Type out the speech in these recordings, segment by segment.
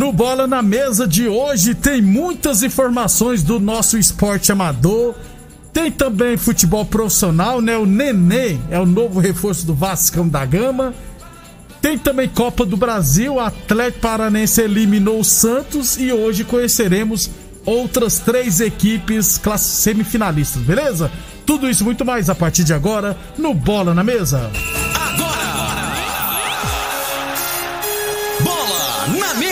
No Bola na Mesa de hoje tem muitas informações do nosso esporte amador. Tem também futebol profissional, né? O Nenê é o novo reforço do Vascão da Gama. Tem também Copa do Brasil, o Atlético Paranense eliminou o Santos e hoje conheceremos outras três equipes semifinalistas, beleza? Tudo isso muito mais a partir de agora no Bola na Mesa.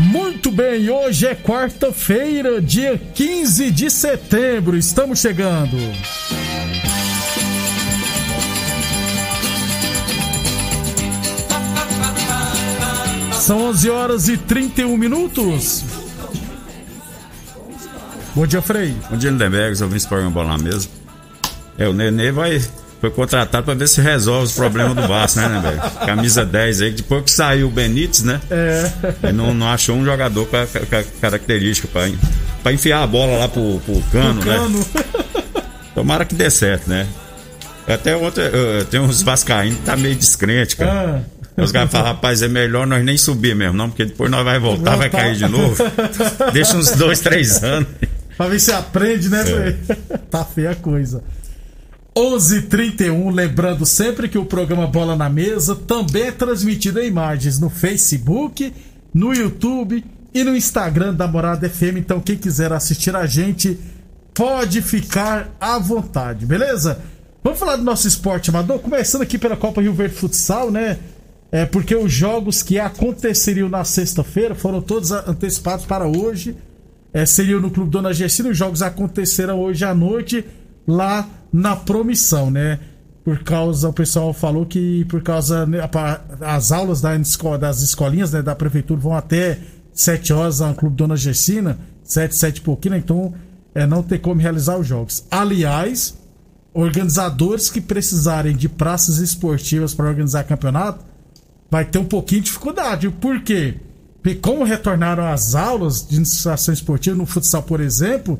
Muito bem, hoje é quarta-feira, dia 15 de setembro. Estamos chegando. São 11 horas e 31 minutos. Bom dia, Frei. Bom dia, Lindenberg. Eu vim esse programa bola na mesa. É, o Nenê vai, foi contratado para ver se resolve os problemas do Vasco, né, Lindenberg? Camisa 10 aí, depois que saiu o Benítez, né? É. Ele não, não achou um jogador com a, com a característica para enfiar a bola lá pro, pro cano, né? cano. Tomara que dê certo, né? Até ontem, tem uns vascaínos que tá meio descrente, cara. Ah. Os caras falam, rapaz, é melhor nós nem subir mesmo, não, porque depois nós vai voltar, vai cair de novo. Deixa uns dois, três anos. pra ver se aprende, né, é. Tá feia a coisa. 11:31, lembrando sempre que o programa Bola na Mesa também é transmitido em imagens no Facebook, no YouTube e no Instagram da Morada FM. Então, quem quiser assistir a gente, pode ficar à vontade, beleza? Vamos falar do nosso esporte amador, começando aqui pela Copa Rio Verde Futsal, né? É porque os jogos que aconteceriam na sexta-feira foram todos antecipados para hoje. É, seriam no Clube Dona Gessina. Os jogos aconteceram hoje à noite lá na Promissão, né? Por causa, o pessoal falou que por causa né, as aulas das escolinhas né, da prefeitura vão até 7 horas no Clube Dona Gessina, 7, 7 e pouquinho, né? então é, não tem como realizar os jogos. Aliás, organizadores que precisarem de praças esportivas para organizar campeonato vai ter um pouquinho de dificuldade. Por quê? Porque como retornaram as aulas de iniciação esportiva no futsal, por exemplo,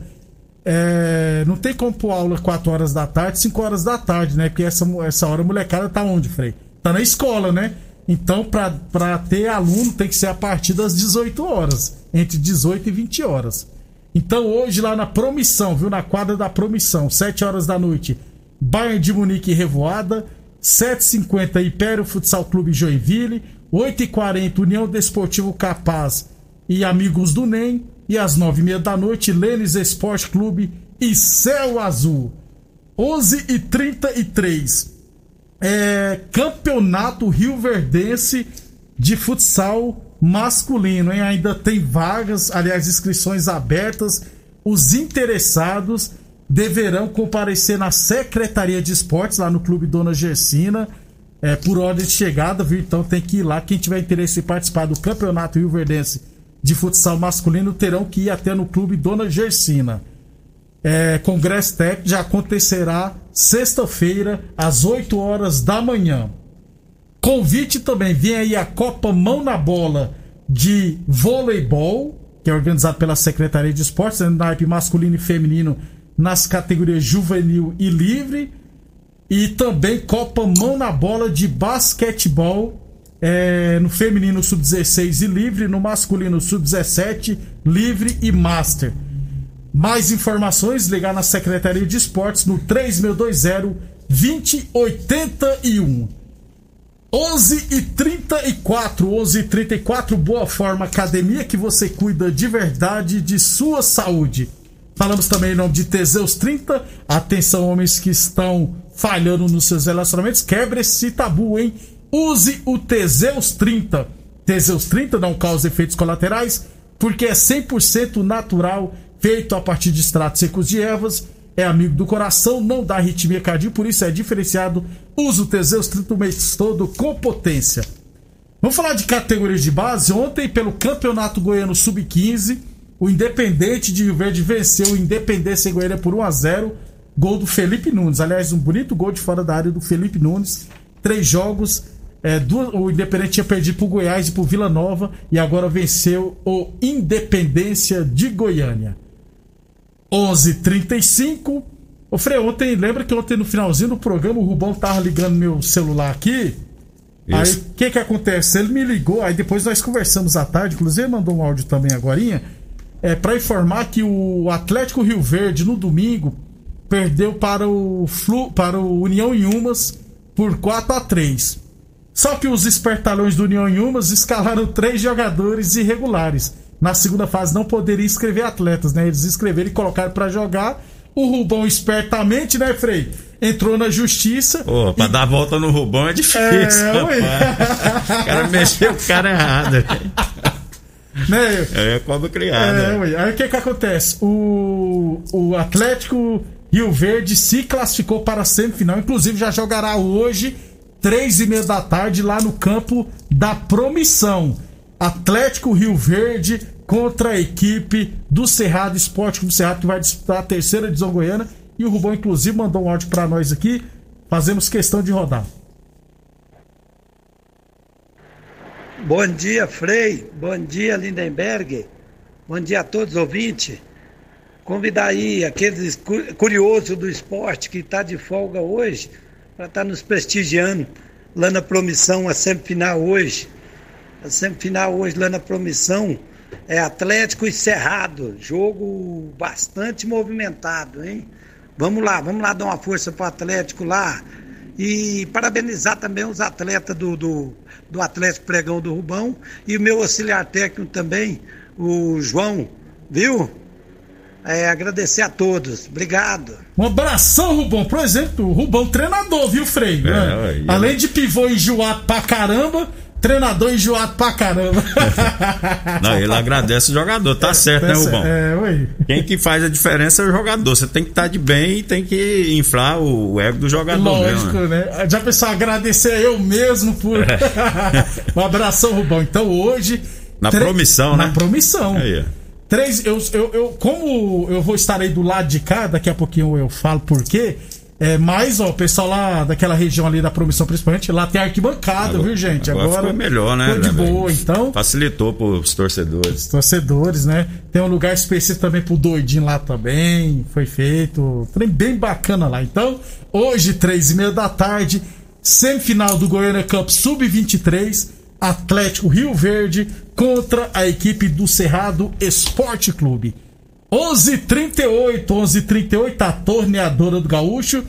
é, não tem como pôr aula 4 horas da tarde, 5 horas da tarde, né? Porque essa, essa hora a molecada tá onde, Frei? Tá na escola, né? Então, para ter aluno, tem que ser a partir das 18 horas. Entre 18 e 20 horas. Então, hoje, lá na Promissão, viu? Na quadra da Promissão, 7 horas da noite, Bayern de Munique e Revoada. 7h50 Império Futsal Clube Joinville, 8h40 União Desportivo Capaz e Amigos do NEM, e às 9h30 da noite Lênis Esporte Clube e Céu Azul. 11h33 é, Campeonato Rio Verdense de Futsal Masculino, hein? Ainda tem vagas, aliás, inscrições abertas. Os interessados deverão comparecer na Secretaria de Esportes, lá no Clube Dona Gersina, é, por ordem de chegada, viu? Então tem que ir lá. Quem tiver interesse em participar do Campeonato Rio Verdense de Futsal Masculino terão que ir até no Clube Dona Gersina. É, Congresso Técnico já acontecerá sexta-feira, às 8 horas da manhã. Convite também, vem aí a Copa Mão na Bola de Voleibol, que é organizado pela Secretaria de Esportes, no naipe masculino e feminino nas categorias juvenil e livre. E também Copa Mão na Bola de basquetebol é, no feminino sub-16 e livre, no masculino sub-17, livre e master. Mais informações, ligar na Secretaria de Esportes no 3620 2081. 11 e 34, 11 e 34, Boa Forma Academia, que você cuida de verdade de sua saúde. Falamos também em nome de Teseus 30. Atenção, homens que estão falhando nos seus relacionamentos. Quebre esse tabu, hein? Use o Teseus 30. Teseus 30 não causa efeitos colaterais, porque é 100% natural, feito a partir de extratos secos de ervas é amigo do coração, não dá arritmia cardíaca, por isso é diferenciado. Usa o Teseus 30 o mês todo com potência. Vamos falar de categorias de base. Ontem, pelo Campeonato Goiano Sub-15, o Independente de Rio Verde venceu o Independência Goiânia por 1 a 0 Gol do Felipe Nunes. Aliás, um bonito gol de fora da área do Felipe Nunes. Três jogos. É, duas, o Independente tinha perdido pro Goiás e pro Vila Nova e agora venceu o Independência de Goiânia. 11:35. Ô Frei, ontem, lembra que ontem no finalzinho do programa o Rubão tava ligando meu celular aqui? Isso. Aí o que que acontece? Ele me ligou, aí depois nós conversamos à tarde, inclusive mandou um áudio também agora, é, para informar que o Atlético Rio Verde no domingo perdeu para o Flu, para o União Inhumas por 4 a 3. Só que os espertalhões do União Inhumas escalaram três jogadores irregulares na segunda fase não poderia inscrever atletas, né? Eles inscreveram e colocaram para jogar. O Rubão espertamente, né, Frei? Entrou na justiça. Pô, pra e... dar volta no Rubão é difícil. É, o cara mexeu o cara errado. né? É cobra criada. É, ué. Aí o que que acontece? O, o Atlético Rio Verde se classificou para a semifinal. Inclusive já jogará hoje, três e meia da tarde, lá no campo da Promissão. Atlético Rio Verde contra a equipe do Cerrado Esporte Clube Cerrado, que vai disputar a terceira divisão goiana. E o Rubão, inclusive, mandou um áudio para nós aqui. Fazemos questão de rodar. Bom dia, Frei. Bom dia, Lindenberg. Bom dia a todos os ouvintes. Convidar aí aqueles curiosos do esporte que está de folga hoje para estar tá nos prestigiando lá na promissão, a semifinal hoje a semifinal hoje lá na Promissão é Atlético e Cerrado. Jogo bastante movimentado, hein? Vamos lá, vamos lá dar uma força pro Atlético lá. E parabenizar também os atletas do, do, do Atlético Pregão do Rubão e o meu auxiliar técnico também, o João, viu? É, agradecer a todos. Obrigado. Um abração, Rubão. Por exemplo, o Rubão treinador, viu, Frei? É, né? Além de pivô enjoado pra caramba, Treinador enjoado pra caramba. Não, ele agradece o jogador, tá é, certo, né, Rubão? É, ui. Quem que faz a diferença é o jogador. Você tem que estar tá de bem e tem que inflar o ego do jogador. Lógico, mesmo, né? né? Já pensou agradecer eu mesmo por. É. um abração, Rubão. Então hoje. Na tre... promissão, né? Na promissão. Aí. Três, eu, eu, eu, como eu vou estar aí do lado de cá, daqui a pouquinho eu falo por quê. É, mas, ó, o pessoal lá daquela região ali da promissão, principalmente, lá tem arquibancada, agora, viu, gente? Agora, agora melhor, né? Ficou de boa, então. Facilitou pros torcedores. Os torcedores, né? Tem um lugar específico também pro doidinho lá também. Foi feito. Trem bem bacana lá. Então, hoje, três e meia da tarde, semifinal do Goiânia Cup Sub-23, Atlético Rio Verde contra a equipe do Cerrado Esporte Clube. 11:38, 11:38 a torneadora do Gaúcho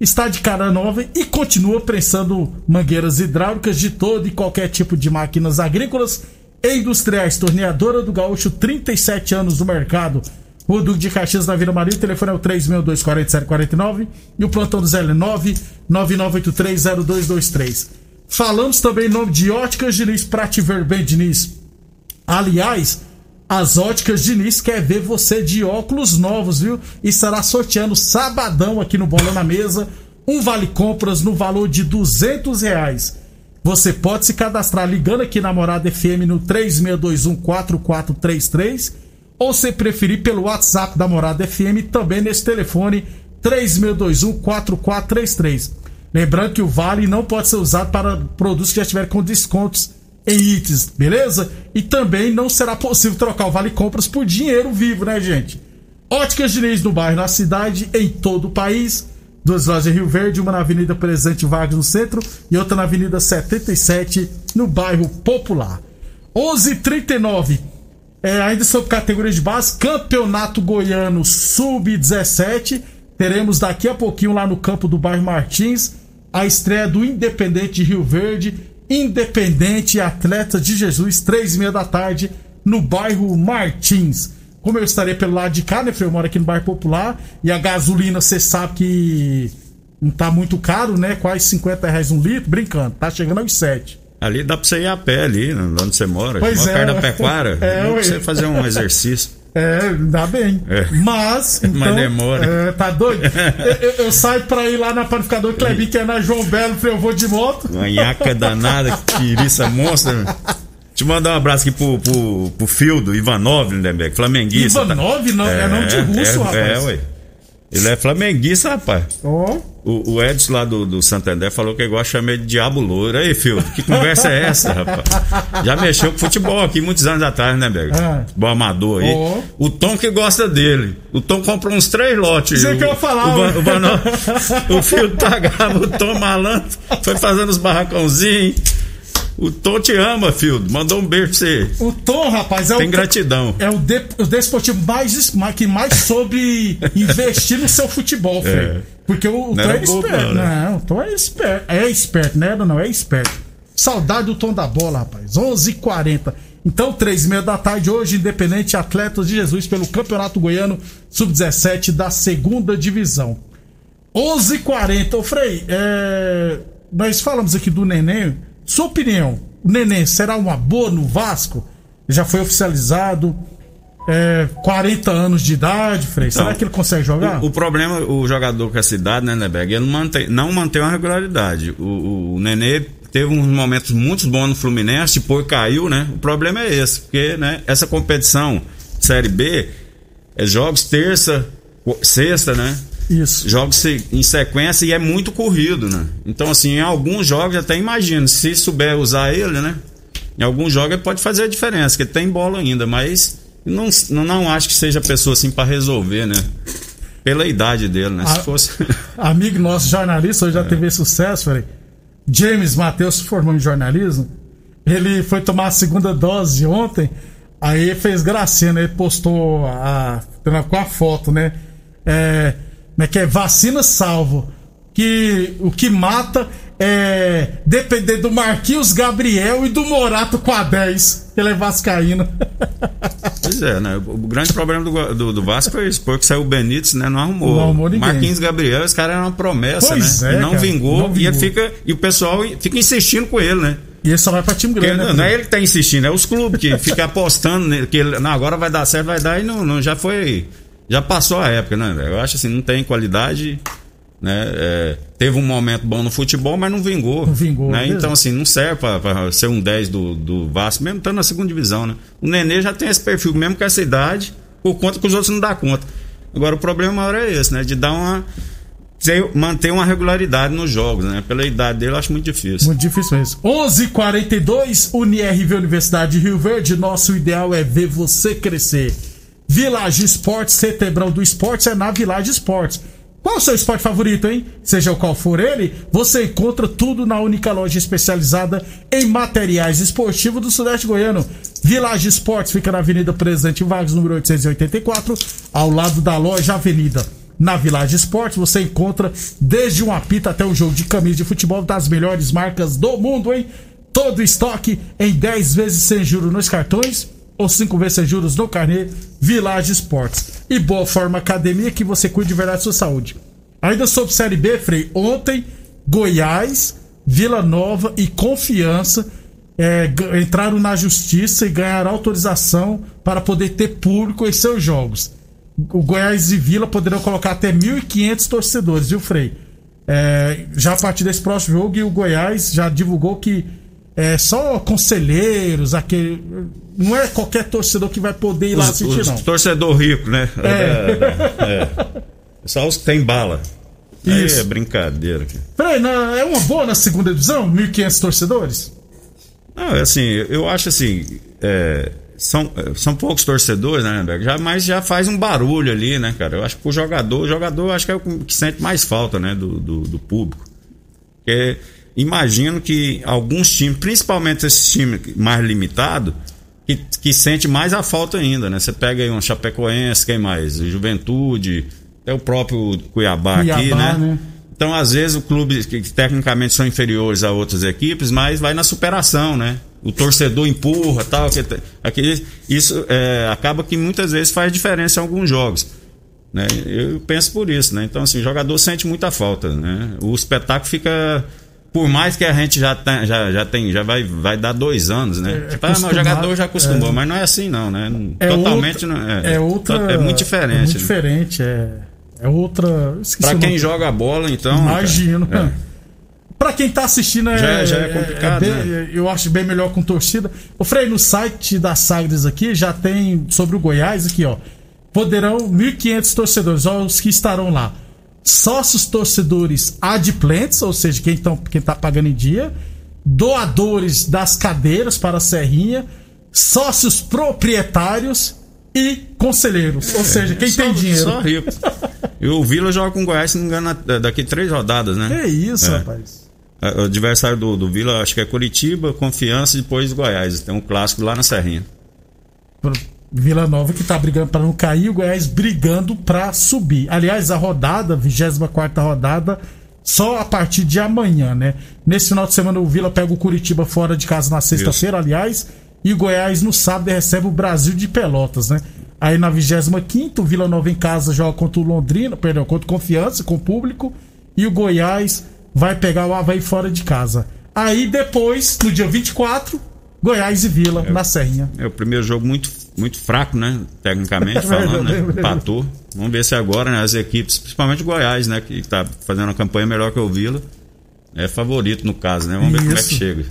está de cara nova e continua prensando mangueiras hidráulicas de todo e qualquer tipo de máquinas agrícolas e industriais. Torneadora do Gaúcho, 37 anos no mercado. O Duque de Caxias na Vila Maria, o telefone é o 3624749 e o plantão do Zé 999830223. Falamos também em nome de Óticas Diniz, pra te ver bem, Diniz. Aliás, as óticas Diniz quer ver você de óculos novos, viu? E estará sorteando sabadão aqui no Bola na Mesa um vale compras no valor de duzentos reais. Você pode se cadastrar ligando aqui na Morada FM no 36214433 ou se preferir pelo WhatsApp da Morada FM também nesse telefone 36214433. Lembrando que o vale não pode ser usado para produtos que já estiverem com descontos em itens, beleza? E também não será possível trocar o Vale Compras por dinheiro vivo, né, gente? Óticas Diniz no bairro, na cidade, em todo o país. Duas lojas em Rio Verde, uma na Avenida Presidente Vargas no centro e outra na Avenida 77 no bairro Popular. 11:39 é, ainda sobre categorias de base, Campeonato Goiano Sub-17. Teremos daqui a pouquinho lá no campo do bairro Martins a estreia do Independente de Rio Verde, Independente Atleta de Jesus, três e meia da tarde, no bairro Martins. Como eu estarei pelo lado de cá, né? Eu moro aqui no bairro Popular e a gasolina, você sabe que não tá muito caro, né? Quase 50 reais um litro, brincando, tá chegando aos 7. Ali dá pra você ir a pé ali, onde você mora. Pois mora é. perto da pecuária. É, dá pra você fazer um exercício. É, ainda bem. É. Mas. Mas Então, demora. É, tá doido? eu, eu- eu saio pra ir lá na panificador Clebinho, que é na João Belo, eu vou de moto. Uma nhaca danada, que tiriça monstra. Deixa eu mandar um abraço aqui pro, pro, pro Fildo, Ivanov, Lindenberg, flamenguista. Ivanov, não, é, nome de russo, é, rapaz. É, ué. Ele é flamenguista, rapaz. Ó. O, o Edson lá do, do Santander falou que igual chamei ele de Diabo Louro. Aí, Fildo, que conversa é essa, rapaz? Já mexeu com futebol aqui muitos anos atrás, né, Berg? Ah. Futebol amador aí. Ó. O Tom que gosta dele. O Tom comprou uns três lotes. Isso aí o, que eu ia falar, O, o, Van- o Fildo tagava, o Tom malandro. Foi fazendo os barracãozinhos. O Tom te ama, Fildo. Mandou um beijo pra você. O Tom, rapaz, é Tem o. gratidão. É o, de, o desportivo mais, que mais soube investir no seu futebol, Fred. Porque o, o Tom é bobo, esperto. não, né? Não, o Tom é esperto. É esperto, né? Não, é esperto. Saudade do Tom da bola, rapaz. 11h40. Então, três e meia da tarde, hoje, Independente Atletas de Jesus pelo Campeonato Goiano Sub-17 da segunda divisão. 11h40. Ô, Frei, é, nós falamos aqui do Neném. Sua opinião, o Neném será uma boa no Vasco? Já foi oficializado. É, 40 anos de idade, Frei. será Então, que ele consegue jogar? O, o problema, o jogador com essa idade, né, Neberg, ele não mantém, não mantém uma regularidade. O, o, o Nenê teve uns momentos muito bons no Fluminense, depois caiu, né? O problema é esse, porque né, essa competição Série B é jogos terça, sexta, né? Isso. Jogos em sequência e é muito corrido, né? Então, assim, em alguns jogos, até imagino, se souber usar ele, né? Em alguns jogos ele pode fazer a diferença, porque ele tem bola ainda, mas não, não, acho que seja a pessoa assim para resolver, né? Pela idade dele, né? Se fosse. Amigo nosso jornalista, hoje já teve sucesso, Frei. James Matheus se formou em jornalismo. Ele foi tomar a segunda dose ontem. Aí fez gracinha, né? Ele postou a, com a foto, né? É, como é que é? Vacina salvo. Que o que mata é depender do Marquinhos Gabriel e do Morato com a 10. Ele é vascaíno. Pois é, né? O grande problema do, do, do Vasco foi isso, porque saiu o Benítez, né? Não arrumou. Não arrumou ninguém. Marquinhos Gabriel, esse cara era uma promessa, Pois né? é, e não cara, vingou, não E, ele vingou. fica, e o pessoal fica insistindo com ele, né? E ele só vai pra time Porque grande, né? não, não é ele que tá insistindo, é os clubes que ficam apostando nele, que ele, não, agora vai dar certo, vai dar, e não, não, já foi. Já passou a época, né? Eu acho assim, não tem qualidade. Né? É, teve um momento bom no futebol, mas não vingou. Não vingou, Né? mesmo. Então, assim, não serve pra, pra ser um 10 do, do Vasco, mesmo estando na segunda divisão, né? O Nenê já tem esse perfil, mesmo com essa idade, por conta que os outros não dão conta. Agora, o problema maior é esse, né? De dar uma. ter- manter uma regularidade nos jogos, né? Pela idade dele, eu acho muito difícil. Muito difícil mesmo. 11:42 UniRV Universidade de Rio Verde. Nosso ideal é ver você crescer. Village Esportes, Setebrão do Esportes é na Village Esportes. Qual o seu esporte favorito, hein? Seja qual for ele, você encontra tudo na única loja especializada em materiais esportivos do Sudeste Goiano. Village Esportes fica na Avenida Presidente Vargas, número 884, ao lado da loja Avenida. Na Village Esportes você encontra desde um apito até um jogo de camisa de futebol das melhores marcas do mundo, hein? Todo estoque em 10 vezes sem juros nos cartões ou 5 vezes sem juros no carnê Village Esportes. E Boa Forma Academia que você cuide de verdade da sua saúde. Ainda sobre Série B, Frei, ontem Goiás, Vila Nova e Confiança é, entraram na justiça e ganharam autorização para poder ter público em seus jogos. O Goiás e Vila poderão colocar até 1.500 torcedores, viu, Frei? É, já a partir desse próximo jogo, e o Goiás já divulgou que é só conselheiros, aquele. Não é qualquer torcedor que vai poder ir lá Os, assistir, os não. torcedor rico, né? É. é. Só os que tem bala. Aí Isso. é brincadeira. Peraí, é uma boa na segunda divisão? 1.500 torcedores? Não, é assim, eu acho assim. é, são, são poucos torcedores, né? Já, mas já faz um barulho ali, né, cara? Eu acho que o jogador, o jogador acho que é o que sente mais falta, né, do, do, do público. Porque imagino que alguns times, principalmente esses times mais limitados, que, que sente mais a falta ainda, né? Você pega aí um Chapecoense, quem mais? Juventude, até o próprio Cuiabá, Cuiabá aqui, né? né? Então, às vezes, o clube que tecnicamente são inferiores a outras equipes, mas vai na superação, né? O torcedor empurra tal. Que, aquele, isso é, acaba que muitas vezes faz diferença em alguns jogos. Né? Eu penso por isso, né? Então, assim, o jogador sente muita falta, né? O espetáculo fica por mais que a gente já, tem, já, já tem, já vai, vai dar dois anos, né? É, tipo, ah, o jogador já acostumou, é, mas não é assim não, né? É Totalmente outra, não é. É, outra, é muito diferente. É muito né? diferente, é, é outra. Para quem joga bola, então. Imagino. Cara, é. Pra quem tá assistindo é, já, já é complicado. Bem, né? Eu acho bem melhor com torcida. O Frei, no site da Sagres aqui já tem sobre o Goiás aqui, ó. Poderão 1.500 torcedores, ó, os que estarão lá sócios torcedores adimplentes, ou seja, quem, tão, quem tá pagando em dia, doadores das cadeiras para a Serrinha, sócios proprietários e conselheiros. É, ou seja, quem só, tem dinheiro. Só rico. e o Vila joga com o Goiás, se não me engano, daqui três rodadas, né? É isso, é. rapaz. O adversário do, do Vila, acho que é Curitiba, Confiança e depois Goiás. Tem um clássico lá na Serrinha. Vila Nova que tá brigando para não cair, o Goiás brigando para subir. Aliás, a rodada, 24 rodada, só a partir de amanhã, né? Nesse final de semana o Vila pega o Curitiba fora de casa na sexta-feira, aliás, e o Goiás no sábado recebe o Brasil de Pelotas, né? Aí na 25 o Vila Nova em casa joga contra o Londrina, perdão, contra o Confiança, com o público, e o Goiás vai pegar o Havaí fora de casa. Aí depois, no dia 24, Goiás e Vila, é, na Serrinha. É o primeiro jogo muito muito fraco, né? Tecnicamente falando, né? Empatou. Vamos ver se agora, né? As equipes, principalmente o Goiás, né? Que está fazendo uma campanha melhor que o Vila. É favorito no caso, né? Vamos ver Isso. como é que chega.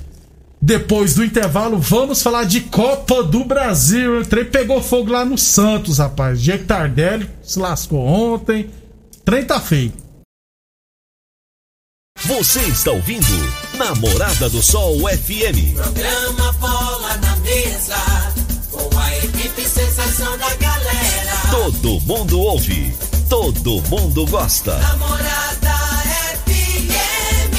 Depois do intervalo, vamos falar de Copa do Brasil. O trem pegou fogo lá no Santos, rapaz. Diego Tardelli se lascou ontem. O trem tá feio. Você está ouvindo Namorada do Sol FM. Programa Bola na Mesa com a equipe sensação da galera. Todo mundo ouve, todo mundo gosta. Namorada FM.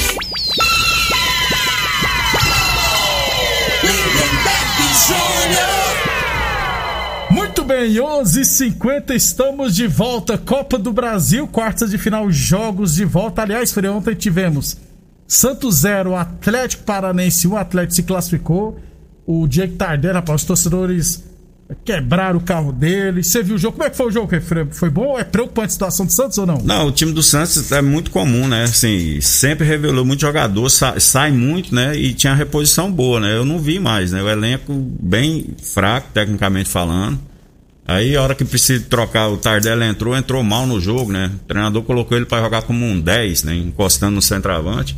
Lindenberg Júnior. Muito bem, 11:50 estamos de volta. Copa do Brasil, quartas de final, jogos de volta. Aliás, foi ontem tivemos Santos 0, Atlético Paranense 1, um, Atlético se classificou o Diego Tardelli, rapaz, os torcedores quebraram o carro dele. Você viu o jogo? Como é que foi o jogo, Foi bom? É preocupante a situação do Santos ou não? Não, o time do Santos é muito comum, né? Assim, sempre revelou muito jogador, sai, sai muito, né? E tinha reposição boa, né? Eu não vi mais, né? O elenco bem fraco, tecnicamente falando. Aí, a hora que precisa trocar, o Tardelli entrou, entrou mal no jogo, né? O treinador colocou ele para jogar como um 10, né? Encostando no centroavante.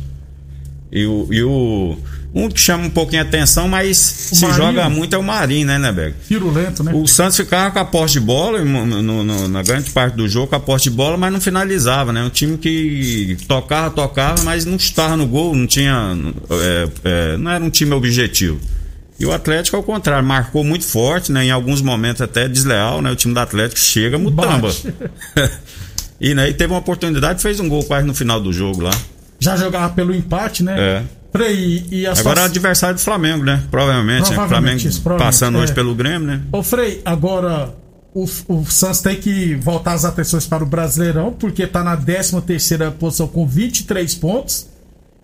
E o, e o um que chama um pouquinho a atenção, mas o se Marinho. joga muito é o Marinho, né, Neberg? lento, né? O Santos ficava com a posse de bola, no, no, na grande parte do jogo, com a posse de bola, mas não finalizava, né? Um time que tocava, tocava, mas não estava no gol, não tinha. É, é, não era um time objetivo. E o Atlético, ao contrário, marcou muito forte, né? Em alguns momentos até desleal, né? O time do Atlético chega mutamba. e, né, e teve uma oportunidade, fez um gol quase no final do jogo lá. Já jogava pelo empate, né? É. Frei, e a Agora é adversário do Flamengo, né? Provavelmente. Né? provavelmente né? Flamengo provavelmente, passando é. hoje pelo Grêmio, né? Ô Frei, agora o, o Santos tem que voltar as atenções para o Brasileirão, porque está na 13 terceira posição com 23 pontos.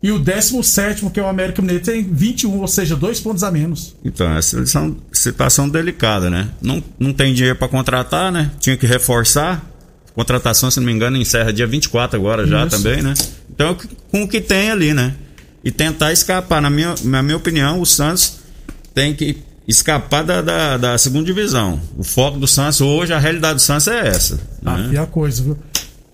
E o 17, que é o América Mineiro, tem 21, ou seja, dois pontos a menos. Então, essa é uma situação delicada, né? Não, não tem dinheiro para contratar, né? Tinha que reforçar. Contratação, se não me engano, encerra dia 24 agora já Isso. também, né? Então, com o que tem ali, né? e tentar escapar. Na minha, na minha opinião, o Santos tem que escapar da, da, da segunda divisão. O foco do Santos hoje, a realidade do Santos é essa. Ah, né? a coisa, viu?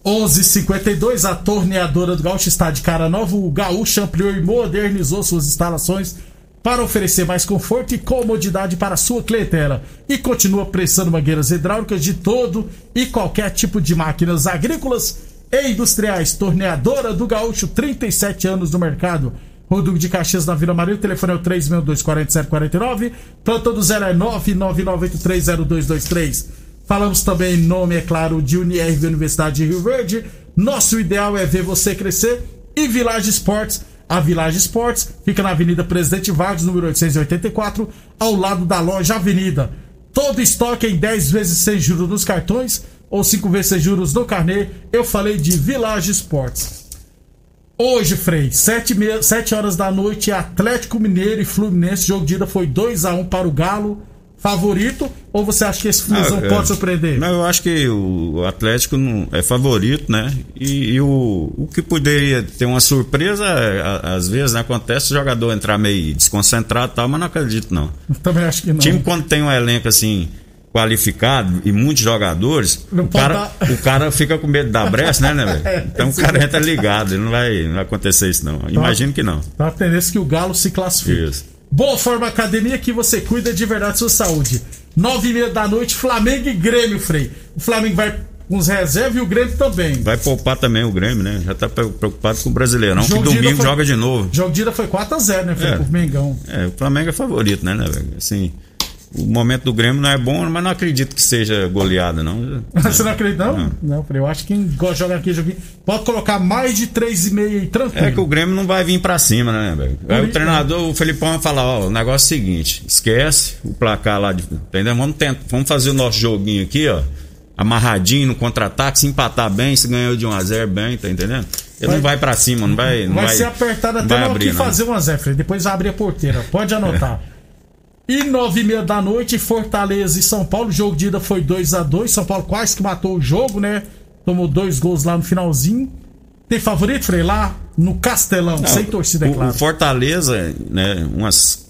11:52 a torneadora do Gaúcho está de cara nova. O Gaúcho ampliou e modernizou suas instalações para oferecer mais conforto e comodidade para a sua clientela. E continua prestando mangueiras hidráulicas de todo e qualquer tipo de máquinas agrícolas e industriais. Torneadora do Gaúcho, 37 anos no mercado. Rodrigo de Caxias na Vila Maria. O telefone é o 362-4749. Plantão do zero é 999830223. Falamos também nome, é claro, de Unirv Universidade de Rio Verde. Nosso ideal é ver você crescer. E Village Esportes. A Village Esportes fica na Avenida Presidente Vargas, número 884, ao lado da loja Avenida. Todo estoque em 10 vezes sem juros nos cartões ou 5 vezes sem juros no carnê. Eu falei de Village Esportes. Hoje, Frei, 7, me... 7 horas da noite, Atlético Mineiro e Fluminense. Jogo de ida foi 2 a 1 para o Galo favorito ou você acha que esse Flusão ah, pode surpreender? Não, eu acho que o Atlético não é favorito, né? E, e o, o que poderia ter uma surpresa, às vezes né, acontece o jogador entrar meio desconcentrado e tal, mas não acredito não. Também acho que não. O time quando tem um elenco assim qualificado e muitos jogadores, o cara, o cara fica com medo da brecha, né, né, velho? É, então o cara entra ligado, ele não vai, não vai acontecer isso não. Imagino que não. Tá a tendência que o Galo se classifique. Isso. Boa Forma Academia que você cuida de verdade sua saúde. Nove e meia da noite, Flamengo e Grêmio, Frei. O Flamengo vai com os reservas e o Grêmio também. Vai poupar também o Grêmio, né? Já tá preocupado com o Brasileirão, que domingo foi, joga de novo. Jogo de ida foi 4x0, né, Frei, é, pro Mengão. É, o Flamengo é favorito, né, né, Assim, o momento do Grêmio não é bom, mas não acredito que seja goleada, não. Você não acredita, não? Não, não eu acho que quem joga aqui, pode colocar mais de 3,5 aí, tranquilo. É que o Grêmio não vai vir pra cima, né, velho? Aí o treinador, o Felipão, vai falar: ó, o negócio é o seguinte, esquece o placar lá, de, entendeu? Vamos, tentar, vamos fazer o nosso joguinho aqui, ó, amarradinho no contra-ataque, se empatar bem, se ganhou de 1x0 bem, tá entendendo? Ele vai, não vai pra cima, não vai. Não vai, vai ser apertado até na hora que fazer 1x0, Depois abre a porteira. Pode anotar. E nove e meia da noite, Fortaleza e São Paulo. O jogo de ida foi 2 a 2 São Paulo quase que matou o jogo, né? Tomou dois gols lá no finalzinho. Tem favorito, Frei? Lá no Castelão, Não, sem torcida, é claro. O Fortaleza, né? Umas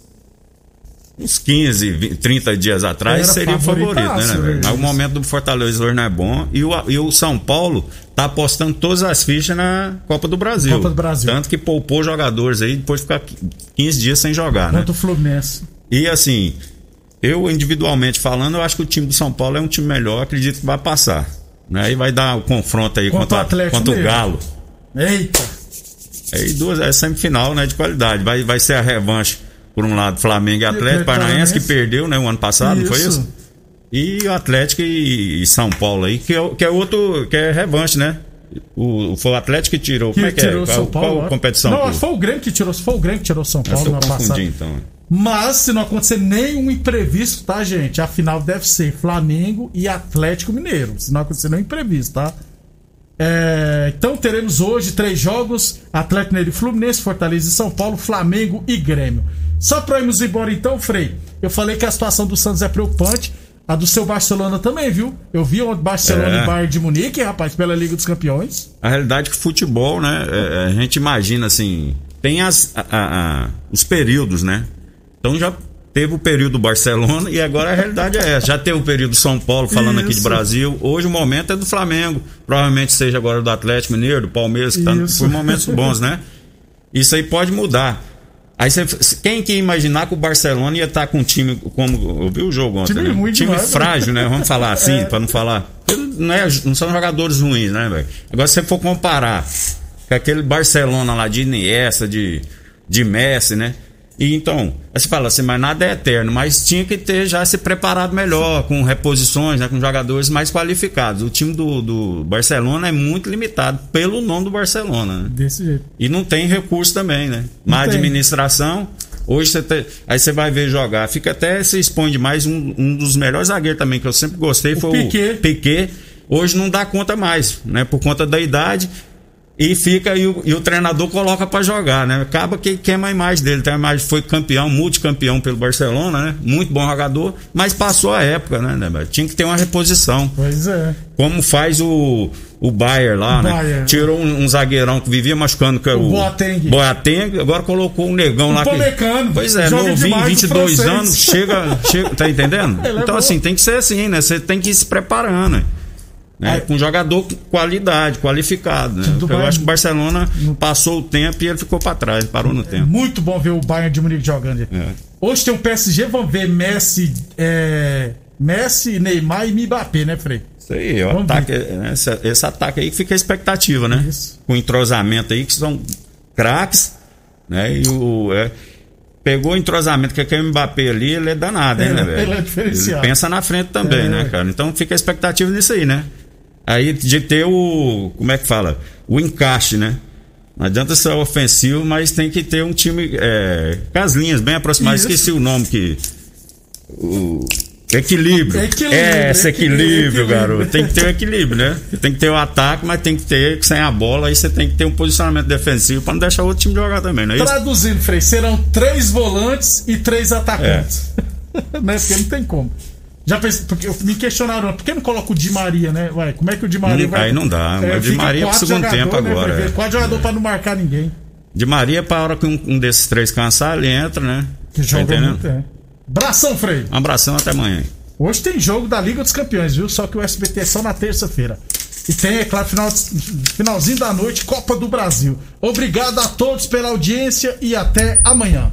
uns 15, 20, 30 dias atrás Era seria o favorito, né, né Mas o momento do Fortaleza hoje não é bom. E o, e o São Paulo tá apostando todas as fichas na Copa do Brasil. Copa do Brasil. Tanto que poupou jogadores aí depois de ficar 15 dias sem jogar, Quanto né? o Fluminense. E assim, eu individualmente falando, eu acho que o time do São Paulo é um time melhor, acredito que vai passar. Né? E vai dar o confronto aí contra, contra, contra o Galo. Eita! Aí duas, é semifinal né, de qualidade. Vai, vai ser a revanche, por um lado, Flamengo e Atlético Paranaense, que perdeu né, o ano passado, isso. não foi isso? E o Atlético e, e, São Paulo aí, que é, que é outro, que é revanche, né? O, foi o Atlético que tirou. Que como é que é? tirou é? São Paulo, qual, competição? Não, foi o Grêmio que tirou. Foi o Grêmio que tirou São Paulo no ano passado. então. Mas se não acontecer nenhum imprevisto, tá, gente? A final deve ser Flamengo e Atlético Mineiro. Se não acontecer nenhum imprevisto, tá? É, então teremos hoje três jogos: Atlético Mineiro e Fluminense, Fortaleza e São Paulo, Flamengo e Grêmio. Só pra irmos embora então, Frei. Eu falei que a situação do Santos é preocupante. A do seu Barcelona também, viu? Eu vi o Barcelona é. e Bayern de Munique, rapaz, pela Liga dos Campeões. A realidade é que futebol, né? É, a gente imagina assim. Tem as, a, a, os períodos, né? Então já teve o período Barcelona e agora a realidade é essa. Já teve o período São Paulo falando Isso. aqui de Brasil. Hoje o momento é do Flamengo. Provavelmente seja agora do Atlético Mineiro, do Palmeiras, que tá por momentos bons, né? Isso aí pode mudar. Aí você, quem que ia imaginar que o Barcelona ia estar tá com um time como. Eu vi o jogo ontem. Time, né? time demais, né? frágil, né? Vamos falar assim, é. para não falar. Não, é, não são jogadores ruins, né, velho? Agora, se você for comparar com aquele Barcelona lá de Iniesta, de, de Messi, né? E então, você fala assim, mas nada é eterno, mas tinha que ter já se preparado melhor, com reposições, né, com jogadores mais qualificados. O time do, do Barcelona é muito limitado pelo nome do Barcelona. Né? Desse jeito. E não tem recurso também, né? Má administração. Hoje você tem, aí você vai ver jogar, fica até se expõe demais. Um, um dos melhores zagueiros também que eu sempre gostei o foi Piquet. o Piquet. Hoje não dá conta mais, né? Por conta da idade e fica e o, e o treinador coloca para jogar, né? Acaba que queima a imagem dele. Tem a imagem foi campeão, multicampeão pelo Barcelona, né? Muito bom jogador, mas passou a época, né? né Tinha que ter uma reposição. Pois é. Como faz o o Bayer lá, o né? Bayer. Tirou um, um, zagueirão que vivia machucando que é o, o Boateng. Boateng, agora colocou um negão o lá Pomecano. que Pois é, novinho, 22 anos, chega, chega, tá entendendo? Ele é então é assim, tem que ser assim, né? Você tem que ir se preparando. Né? Né? Com jogador com qualidade, qualificado. Né? Eu Bayern... acho que o Barcelona passou o tempo e ele ficou para trás, parou no tempo. Muito bom ver o Bayern de Munique jogando. É. Hoje tem o PSG, vamos ver Messi, é... Messi, Neymar e Mbappé, né, Frei? Isso aí, o ataque, né? esse, esse, ataque aí que fica a expectativa, né? Isso. Com entrosamento aí, que são craques Né? E o. É, pegou o entrosamento que aquele Mbappé ali, ele é danado, hein, É, né, velho? ele é. Ele pensa na frente também, É. né, cara? Então fica a expectativa nisso aí, né? Aí de ter o. Como é que fala? O encaixe, né? Não adianta ser ofensivo, mas tem que ter um time é, com as linhas bem aproximadas. Isso. Esqueci o nome que. O. Equilíbrio. Equilíbrio, É, esse equilíbrio, equilíbrio, garoto. Tem que ter o equilíbrio, né? Tem que ter o ataque, mas tem que ter, sem a bola, aí você tem que ter um posicionamento defensivo pra não deixar o outro time jogar também, não é isso? Traduzindo, Frei, serão três volantes e três atacantes. né? Porque não tem como. Já pensei, porque eu- me questionaram, por que não coloca o Di Maria, né? Vai, como é que o Di Maria Não- vai. aí não dá, mas o Di Maria é pro segundo jogador, tempo né, agora, é. Quatro jogadores pra não marcar ninguém. De Maria, pra hora que um, um desses três cansar, ele entra, né? Que Tá joga entendendo? muito, é. Bração, Frei. Um abração até amanhã. Hoje tem jogo da Liga dos Campeões, viu? Só que o SBT é só na terça-feira. E tem, é claro, final, finalzinho da noite, Copa do Brasil. Obrigado a todos pela audiência e até amanhã.